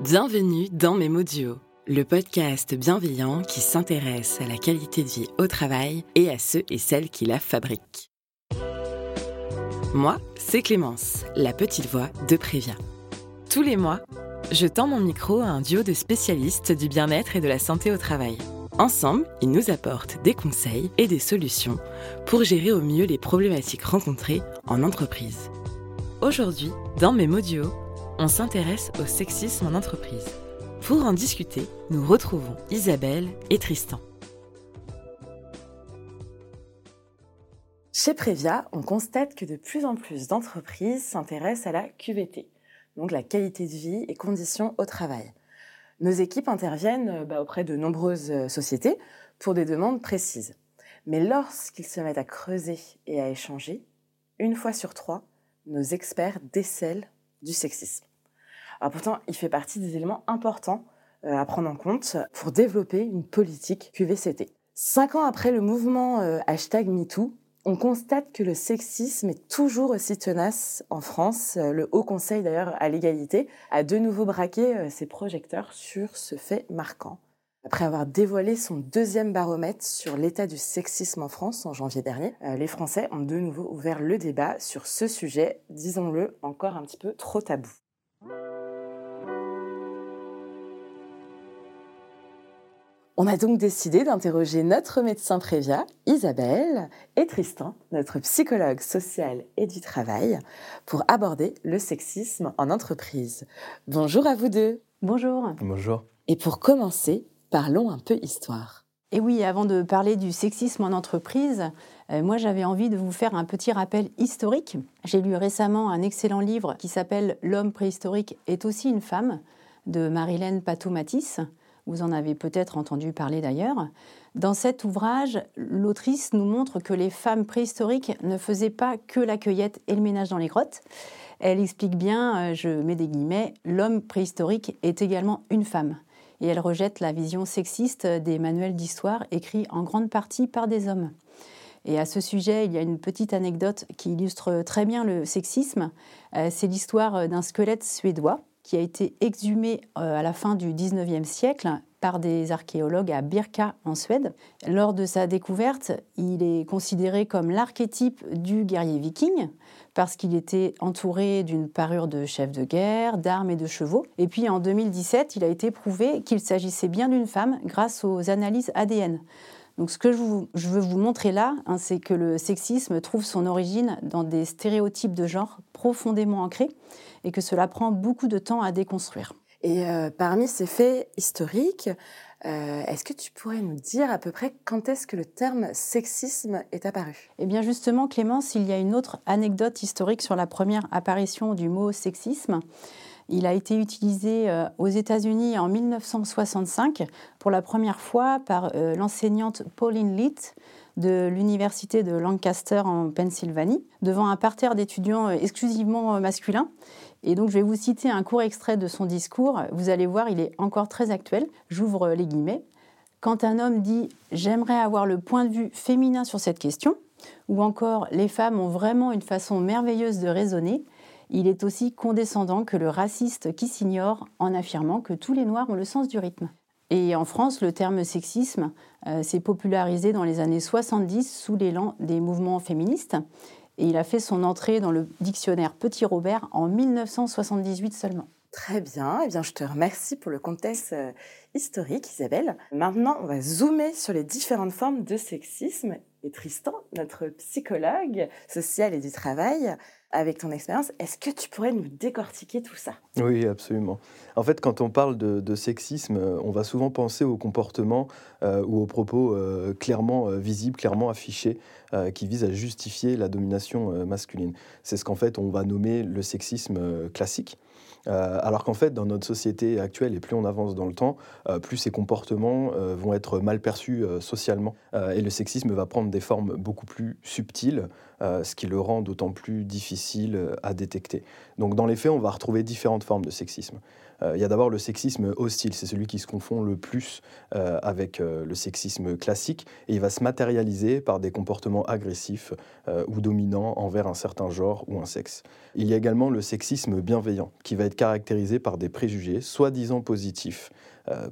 Bienvenue dans Duo, le podcast bienveillant qui s'intéresse à la qualité de vie au travail et à ceux et celles qui la fabriquent. Moi, c'est Clémence, la petite voix de Prévia. Tous les mois, je tends mon micro à un duo de spécialistes du bien-être et de la santé au travail. Ensemble, ils nous apportent des conseils et des solutions pour gérer au mieux les problématiques rencontrées en entreprise. Aujourd'hui, dans Duo, on s'intéresse au sexisme en entreprise. Pour en discuter, nous retrouvons Isabelle et Tristan. Chez Prévia, on constate que de plus en plus d'entreprises s'intéressent à la QVT, donc la qualité de vie et conditions au travail. Nos équipes interviennent euh, bah, auprès de nombreuses euh, sociétés pour des demandes précises. Mais lorsqu'ils se mettent à creuser et à échanger, une fois sur trois, nos experts décèlent du sexisme. Alors pourtant, il fait partie des éléments importants euh, à prendre en compte pour développer une politique QVCT. Cinq ans après le mouvement euh, hashtag MeToo, on constate que le sexisme est toujours aussi tenace en France. Euh, le Haut Conseil d'ailleurs à l'égalité a de nouveau braqué ses projecteurs sur ce fait marquant. Après avoir dévoilé son deuxième baromètre sur l'état du sexisme en France en janvier dernier, les Français ont de nouveau ouvert le débat sur ce sujet, disons-le, encore un petit peu trop tabou. On a donc décidé d'interroger notre médecin Prévia, Isabelle, et Tristan, notre psychologue social et du travail, pour aborder le sexisme en entreprise. Bonjour à vous deux. Bonjour. Bonjour. Et pour commencer, parlons un peu histoire. Et oui, avant de parler du sexisme en entreprise, euh, moi j'avais envie de vous faire un petit rappel historique. J'ai lu récemment un excellent livre qui s'appelle L'homme préhistorique est aussi une femme de Marilène Patou-Matisse vous en avez peut-être entendu parler d'ailleurs. Dans cet ouvrage, l'autrice nous montre que les femmes préhistoriques ne faisaient pas que la cueillette et le ménage dans les grottes. Elle explique bien, euh, je mets des guillemets, l'homme préhistorique est également une femme. Et elle rejette la vision sexiste des manuels d'histoire écrits en grande partie par des hommes. Et à ce sujet, il y a une petite anecdote qui illustre très bien le sexisme. Euh, c'est l'histoire d'un squelette suédois qui a été exhumé euh, à la fin du 19e siècle par des archéologues à Birka en Suède. Lors de sa découverte, il est considéré comme l'archétype du guerrier viking parce qu'il était entouré d'une parure de chef de guerre, d'armes et de chevaux. Et puis en 2017, il a été prouvé qu'il s'agissait bien d'une femme grâce aux analyses ADN. Donc ce que je, veux vous montrer là, hein, c'est que le sexisme trouve son origine dans des stéréotypes de genre profondément ancrés et que cela prend beaucoup de temps à déconstruire. Et euh, parmi ces faits historiques, euh, est-ce que tu pourrais nous dire à peu près quand est-ce que le terme sexisme est apparu? Eh bien justement, Clémence, il y a une autre anecdote historique sur la première apparition du mot sexisme. Il a été utilisé euh, aux États-Unis en 1965 pour la première fois par euh, l'enseignante Pauline Litt de l'Université de Lancaster en Pennsylvanie, devant un parterre d'étudiants euh, exclusivement masculins. Et donc, je vais vous citer un court extrait de son discours. Vous allez voir, il est encore très actuel. J'ouvre les guillemets. Quand un homme dit J'aimerais avoir le point de vue féminin sur cette question, ou encore Les femmes ont vraiment une façon merveilleuse de raisonner, il est aussi condescendant que le raciste qui s'ignore en affirmant que tous les Noirs ont le sens du rythme. Et en France, le terme sexisme euh, s'est popularisé dans les années 70 sous l'élan des mouvements féministes. Et il a fait son entrée dans le dictionnaire Petit Robert en 1978 seulement. Très bien, eh bien je te remercie pour le contexte euh, historique Isabelle. Maintenant, on va zoomer sur les différentes formes de sexisme. Et Tristan, notre psychologue social et du travail, avec ton expérience, est-ce que tu pourrais nous décortiquer tout ça? Oui, absolument. En fait, quand on parle de, sexisme, euh, on va souvent penser aux comportements euh, ou aux propos euh, clairement visibles, clairement affichés, qui visent à justifier la domination masculine. C'est ce qu'en fait on va nommer le sexisme classique. alors qu'en fait, dans notre société actuelle, et plus on avance dans le temps, plus ces comportements vont être mal perçus socialement. et le sexisme va prendre des formes beaucoup plus subtiles, ce qui le rend d'autant plus difficile à détecter. Donc dans les faits, on va retrouver différentes formes de sexisme. Euh, il y a d'abord le sexisme hostile, c'est celui qui se confond le plus euh, avec euh, le sexisme classique, et il va se matérialiser par des comportements agressifs ou dominants envers un certain genre ou un sexe. Il y a également le sexisme bienveillant, qui va être caractérisé par des préjugés soi-disant positifs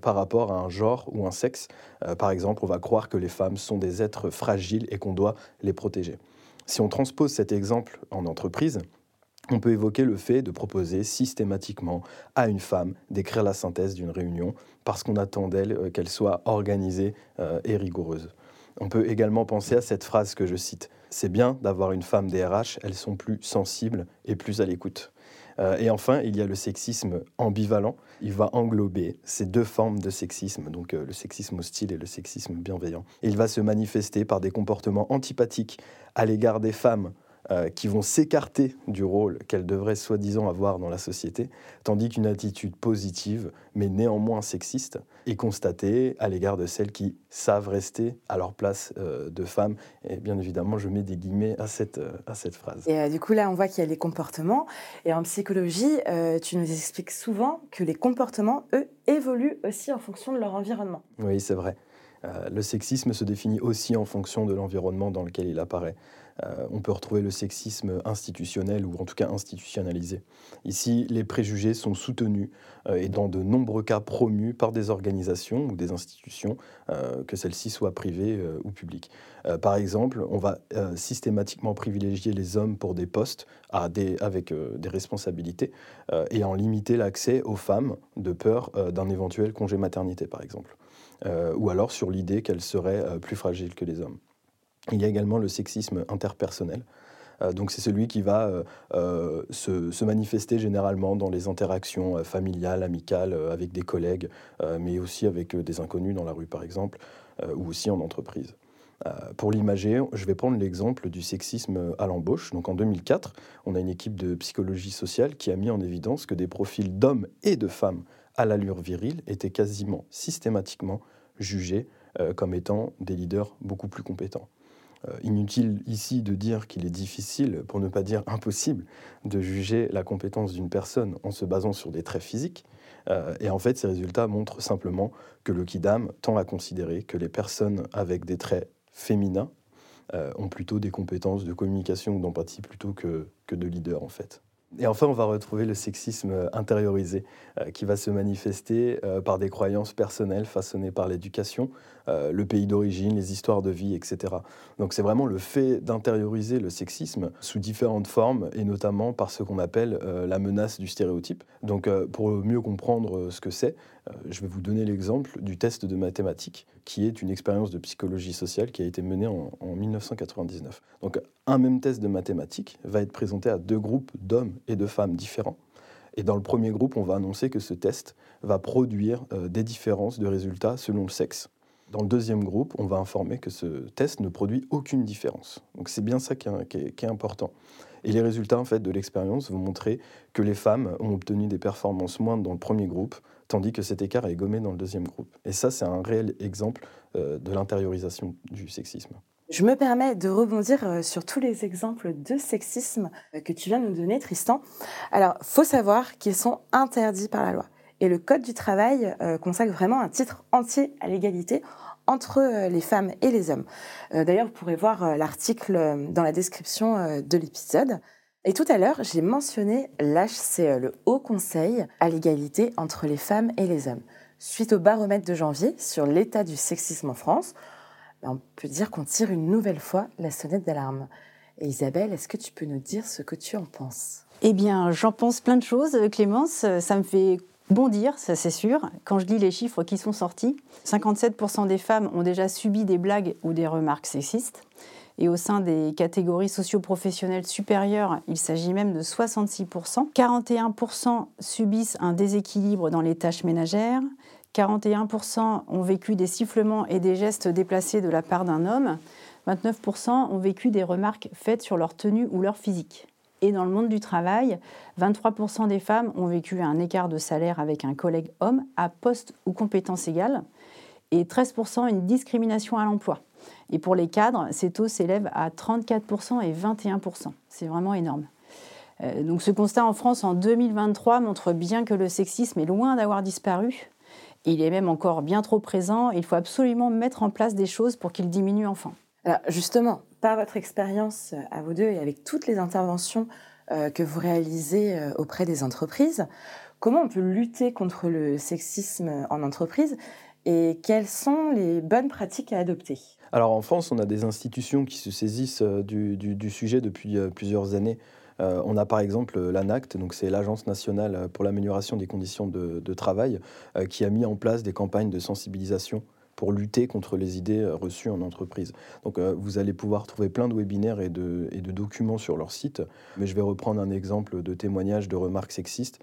par rapport à un genre ou un sexe. par exemple, on va croire que les femmes sont des êtres fragiles et qu'on doit les protéger. Si on transpose cet exemple en entreprise, on peut évoquer le fait de proposer systématiquement à une femme d'écrire la synthèse d'une réunion parce qu'on attend d'elle euh, qu'elle soit organisée euh, et rigoureuse. On peut également penser à cette phrase que je cite. C'est bien d'avoir une femme DRH, elles sont plus sensibles et plus à l'écoute. Euh, et enfin, il y a le sexisme ambivalent. Il va englober ces deux formes de sexisme, donc le sexisme hostile et le sexisme bienveillant. il va se manifester par des comportements antipathiques à l'égard des femmes euh, qui vont s'écarter du rôle qu'elles devraient soi-disant avoir dans la société, tandis qu'une attitude positive, mais néanmoins sexiste, est constatée à l'égard de celles qui savent rester à leur place euh, de femmes. Et bien évidemment, je mets des guillemets à cette, euh, à cette phrase. Et du coup, là, on voit qu'il y a les comportements. Et en psychologie, tu nous expliques souvent que les comportements, eux, évoluent aussi en fonction de leur environnement. Oui, c'est vrai. le sexisme se définit aussi en fonction de l'environnement dans lequel il apparaît. Euh, on peut retrouver le sexisme institutionnel ou en tout cas institutionnalisé. Ici, les préjugés sont soutenus euh, et dans de nombreux cas promus par des organisations ou des institutions, euh, que celles-ci soient privées ou publiques. par exemple, on va systématiquement privilégier les hommes pour des postes avec des responsabilités et en limiter l'accès aux femmes de peur d'un éventuel congé maternité, par exemple. ou alors sur l'idée qu'elles seraient plus fragiles que les hommes. Il y a également le sexisme interpersonnel. Euh, donc c'est celui qui va euh, euh, se, manifester généralement dans les interactions familiales, amicales, avec des collègues, mais aussi avec des inconnus dans la rue par exemple, ou aussi en entreprise. pour l'imager, je vais prendre l'exemple du sexisme à l'embauche. Donc en 2004, on a une équipe de psychologie sociale qui a mis en évidence que des profils d'hommes et de femmes à l'allure virile étaient quasiment systématiquement jugés comme étant des leaders beaucoup plus compétents. Euh, inutile ici de dire qu'il est difficile, pour ne pas dire impossible, de juger la compétence d'une personne en se basant sur des traits physiques. Euh, et en fait, ces résultats montrent simplement que le Kidam tend à considérer que les personnes avec des traits féminins euh, ont plutôt des compétences de communication ou d'empathie plutôt que, que de leader en fait. Et enfin, on va retrouver le sexisme intériorisé, qui va se manifester par des croyances personnelles façonnées par l'éducation, euh, le pays d'origine, les histoires de vie, etc. Donc c'est vraiment le fait d'intérioriser le sexisme sous différentes formes, et notamment par ce qu'on appelle euh, la menace du stéréotype. Donc euh, pour mieux comprendre ce que c'est, je vais vous donner l'exemple du test de mathématiques, qui est une expérience de psychologie sociale qui a été menée en, en 1999. Donc un même test de mathématiques va être présenté à deux groupes d'hommes et de femmes différents. Et dans le premier groupe, on va annoncer que ce test va produire des différences de résultats selon le sexe. Dans le deuxième groupe, on va informer que ce test ne produit aucune différence. Donc c'est bien ça qui est, important. Et les résultats en fait, de l'expérience vont montrer que les femmes ont obtenu des performances moindres dans le premier groupe, tandis que cet écart est gommé dans le deuxième groupe. Et ça, c'est un réel exemple euh, de l'intériorisation du sexisme. Je me permets de rebondir euh, sur tous les exemples de sexisme euh, que tu viens de nous donner, Tristan. Alors, faut savoir qu'ils sont interdits par la loi. Et le Code du travail consacre vraiment un titre entier à l'égalité entre les femmes et les hommes. D'ailleurs, vous pourrez voir l'article dans la description de l'épisode. Et tout à l'heure, j'ai mentionné l'HCE, le Haut Conseil à l'égalité entre les femmes et les hommes. Suite au baromètre de janvier sur l'état du sexisme en France, ben, on peut dire qu'on tire une nouvelle fois la sonnette d'alarme. Et Isabelle, est-ce que tu peux nous dire ce que tu en penses? Eh bien, j'en pense plein de choses, Clémence. Ça me fait bondir, ça c'est sûr. Quand je lis les chiffres qui sont sortis, 57% des femmes ont déjà subi des blagues ou des remarques sexistes. Et au sein des catégories socio-professionnelles supérieures, il s'agit même de 66%. 41% subissent un déséquilibre dans les tâches ménagères. 41% ont vécu des sifflements et des gestes déplacés de la part d'un homme. 29% ont vécu des remarques faites sur leur tenue ou leur physique. Et dans le monde du travail, 23% des femmes ont vécu un écart de salaire avec un collègue homme à poste ou compétence égale, et 13% une discrimination à l'emploi. Et pour les cadres, ces taux s'élèvent à 34% et 21%. C'est vraiment énorme. Euh, donc ce constat en France en 2023 montre bien que le sexisme est loin d'avoir disparu. Il est même encore bien trop présent. Il faut absolument mettre en place des choses pour qu'il diminue enfin. Alors justement, par votre expérience à vous deux et avec toutes les interventions euh, que vous réalisez euh, auprès des entreprises, comment on peut lutter contre le sexisme en entreprise et quelles sont les bonnes pratiques à adopter? Alors en France, on a des institutions qui se saisissent du sujet depuis plusieurs années. Euh, on a par exemple l'ANACT, donc c'est l'Agence nationale pour l'amélioration des conditions de, travail, euh, qui a mis en place des campagnes de sensibilisation pour lutter contre les idées euh, reçues en entreprise. Donc vous allez pouvoir trouver plein de webinaires et de, documents sur leur site, mais je vais reprendre un exemple de témoignage de remarques sexistes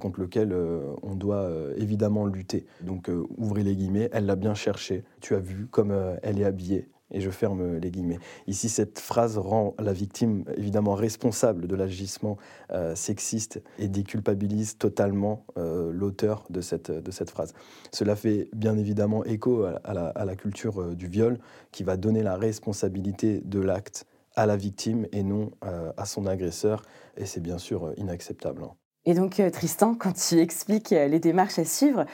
contre lequel on doit évidemment lutter. Donc ouvrez les guillemets, elle l'a bien cherché, tu as vu comme elle est habillée, et je ferme les guillemets. Ici, cette phrase rend la victime évidemment responsable de l'agissement euh, sexiste et déculpabilise totalement euh, l'auteur de cette, de cette phrase. Cela fait bien évidemment écho à, la, à la, culture euh, du viol qui va donner la responsabilité de l'acte à la victime et non à son agresseur. Et c'est bien sûr inacceptable. Hein. Et donc, euh, Tristan, quand tu expliques euh, les démarches à suivre,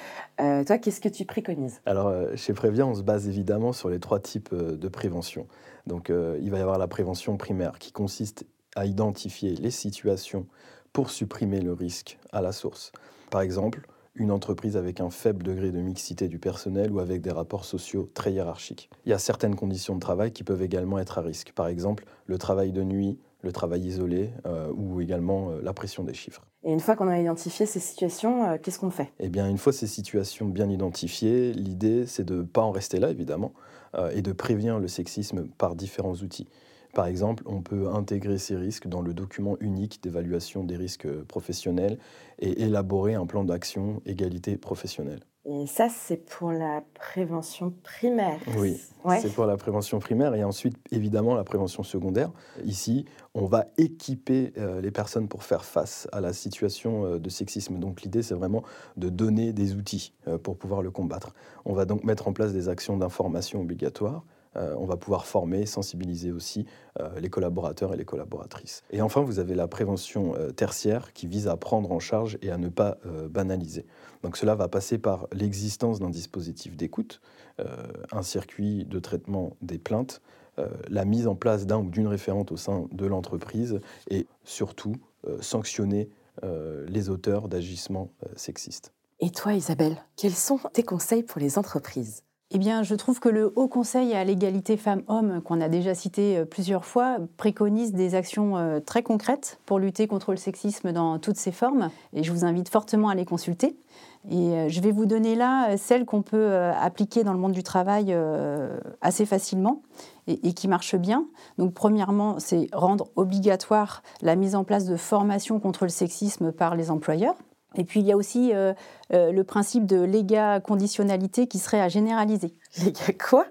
euh, toi, qu'est-ce que tu préconises? Alors, chez Prévia, on se base évidemment sur les trois types de prévention. Donc, il va y avoir la prévention primaire qui consiste à identifier les situations pour supprimer le risque à la source. Par exemple, une entreprise avec un faible degré de mixité du personnel ou avec des rapports sociaux très hiérarchiques. Il y a certaines conditions de travail qui peuvent également être à risque. Par exemple, le travail de nuit, le travail isolé ou également la pression des chiffres. Et une fois qu'on a identifié ces situations, euh, qu'est-ce qu'on fait? Eh bien, une fois ces situations bien identifiées, l'idée, c'est de ne pas en rester là, évidemment, euh, et de prévenir le sexisme par différents outils. Par exemple, on peut intégrer ces risques dans le document unique d'évaluation des risques professionnels et élaborer un plan d'action égalité professionnelle. Et ça, c'est pour la prévention primaire. Oui, c'est pour la prévention primaire et ensuite, évidemment, la prévention secondaire. Ici, on va équiper euh, les personnes pour faire face à la situation euh, de sexisme. Donc l'idée, c'est vraiment de donner des outils euh, pour pouvoir le combattre. On va donc mettre en place des actions d'information obligatoires euh, on va pouvoir former, sensibiliser aussi euh, les collaborateurs et les collaboratrices. Et enfin, vous avez la prévention euh, tertiaire qui vise à prendre en charge et à ne pas banaliser. Donc cela va passer par l'existence d'un dispositif d'écoute, un circuit de traitement des plaintes, la mise en place d'un ou d'une référente au sein de l'entreprise et surtout sanctionner les auteurs d'agissements sexistes. Et toi, Isabelle, quels sont tes conseils pour les entreprises? Eh bien, je trouve que le Haut Conseil à l'égalité femmes-hommes, qu'on a déjà cité euh, plusieurs fois, préconise des actions euh, très concrètes pour lutter contre le sexisme dans toutes ses formes. Et je vous invite fortement à les consulter. Et euh, je vais vous donner là celles qu'on peut appliquer dans le monde du travail assez facilement et, qui marchent bien. Donc, premièrement, c'est rendre obligatoire la mise en place de formations contre le sexisme par les employeurs. Et puis il y a aussi euh, euh, le principe de léga conditionnalité qui serait à généraliser. Léga quoi?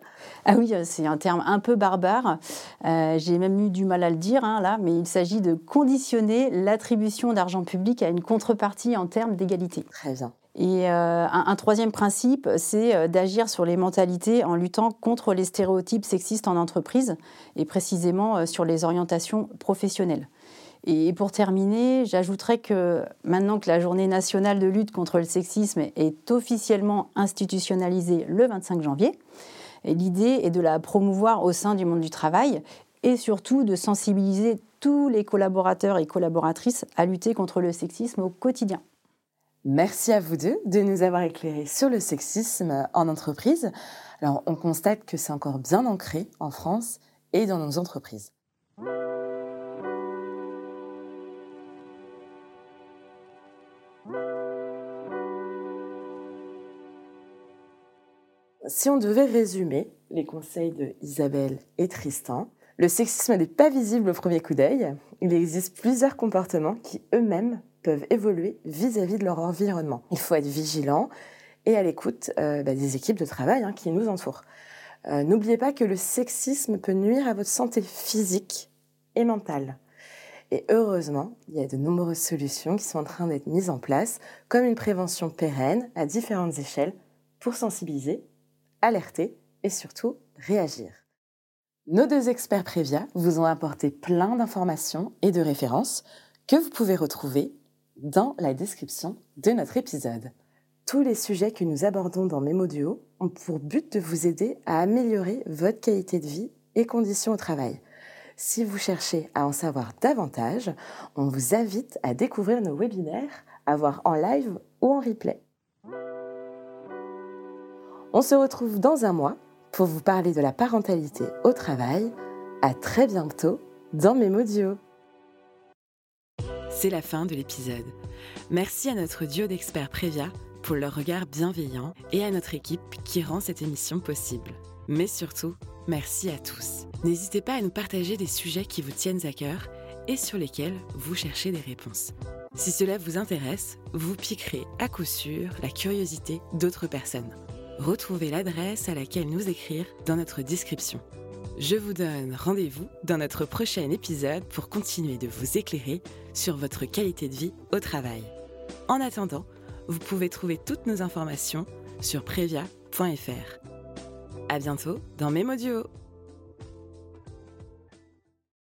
Ah oui, euh, c'est un terme un peu barbare. J'ai même eu du mal à le dire hein, là, mais il s'agit de conditionner l'attribution d'argent public à une contrepartie en termes d'égalité. Très bien. Et un, troisième principe, c'est d'agir sur les mentalités en luttant contre les stéréotypes sexistes en entreprise et précisément sur les orientations professionnelles. Et pour terminer, j'ajouterais que maintenant que la journée nationale de lutte contre le sexisme est officiellement institutionnalisée le 25 janvier, l'idée est de la promouvoir au sein du monde du travail et surtout de sensibiliser tous les collaborateurs et collaboratrices à lutter contre le sexisme au quotidien. Merci à vous deux de nous avoir éclairés sur le sexisme en entreprise. Alors, on constate que c'est encore bien ancré en France et dans nos entreprises. Si on devait résumer les conseils de Isabelle et Tristan, le sexisme n'est pas visible au premier coup d'œil. Il existe plusieurs comportements qui eux-mêmes peuvent évoluer vis-à-vis de leur environnement. Il faut être vigilant et à l'écoute euh, bah, des équipes de travail hein, qui nous entourent. Euh, n'oubliez pas que le sexisme peut nuire à votre santé physique et mentale. Et heureusement, il y a de nombreuses solutions qui sont en train d'être mises en place, comme une prévention pérenne à différentes échelles pour sensibiliser alerter et surtout réagir. Nos deux experts Prévia vous ont apporté plein d'informations et de références que vous pouvez retrouver dans la description de notre épisode. Tous les sujets que nous abordons dans Mémo Duo ont pour but de vous aider à améliorer votre qualité de vie et conditions au travail. Si vous cherchez à en savoir davantage, on vous invite à découvrir nos webinaires, à voir en live ou en replay. On se retrouve dans un mois pour vous parler de la parentalité au travail. À très bientôt dans Mémo Duo. C'est la fin de l'épisode. Merci à notre duo d'experts Prévia pour leur regard bienveillant et à notre équipe qui rend cette émission possible. Mais surtout, merci à tous. N'hésitez pas à nous partager des sujets qui vous tiennent à cœur et sur lesquels vous cherchez des réponses. Si cela vous intéresse, vous piquerez à coup sûr la curiosité d'autres personnes. Retrouvez l'adresse à laquelle nous écrire dans notre description. Je vous donne rendez-vous dans notre prochain épisode pour continuer de vous éclairer sur votre qualité de vie au travail. En attendant, vous pouvez trouver toutes nos informations sur previa.fr. À bientôt dans Mémodio.